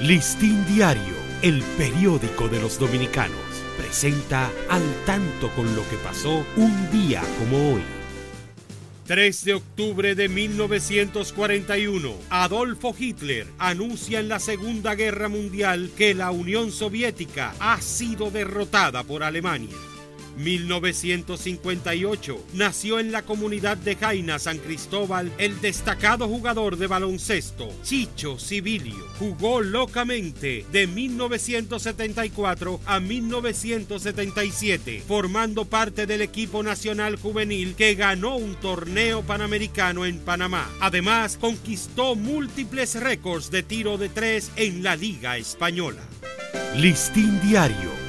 Listín Diario, el periódico de los dominicanos, presenta al tanto con lo que pasó un día como hoy. 3 de octubre de 1941, Adolfo Hitler anuncia en la Segunda Guerra Mundial que la Unión Soviética ha sido derrotada por Alemania. 1958 nació en la comunidad de Jaina, San Cristóbal, el destacado jugador de baloncesto Chicho Sibilio. Jugó locamente de 1974 a 1977, formando parte del equipo nacional juvenil que ganó un torneo panamericano en Panamá. Además, conquistó múltiples récords de tiro de tres en la Liga Española. Listín Diario,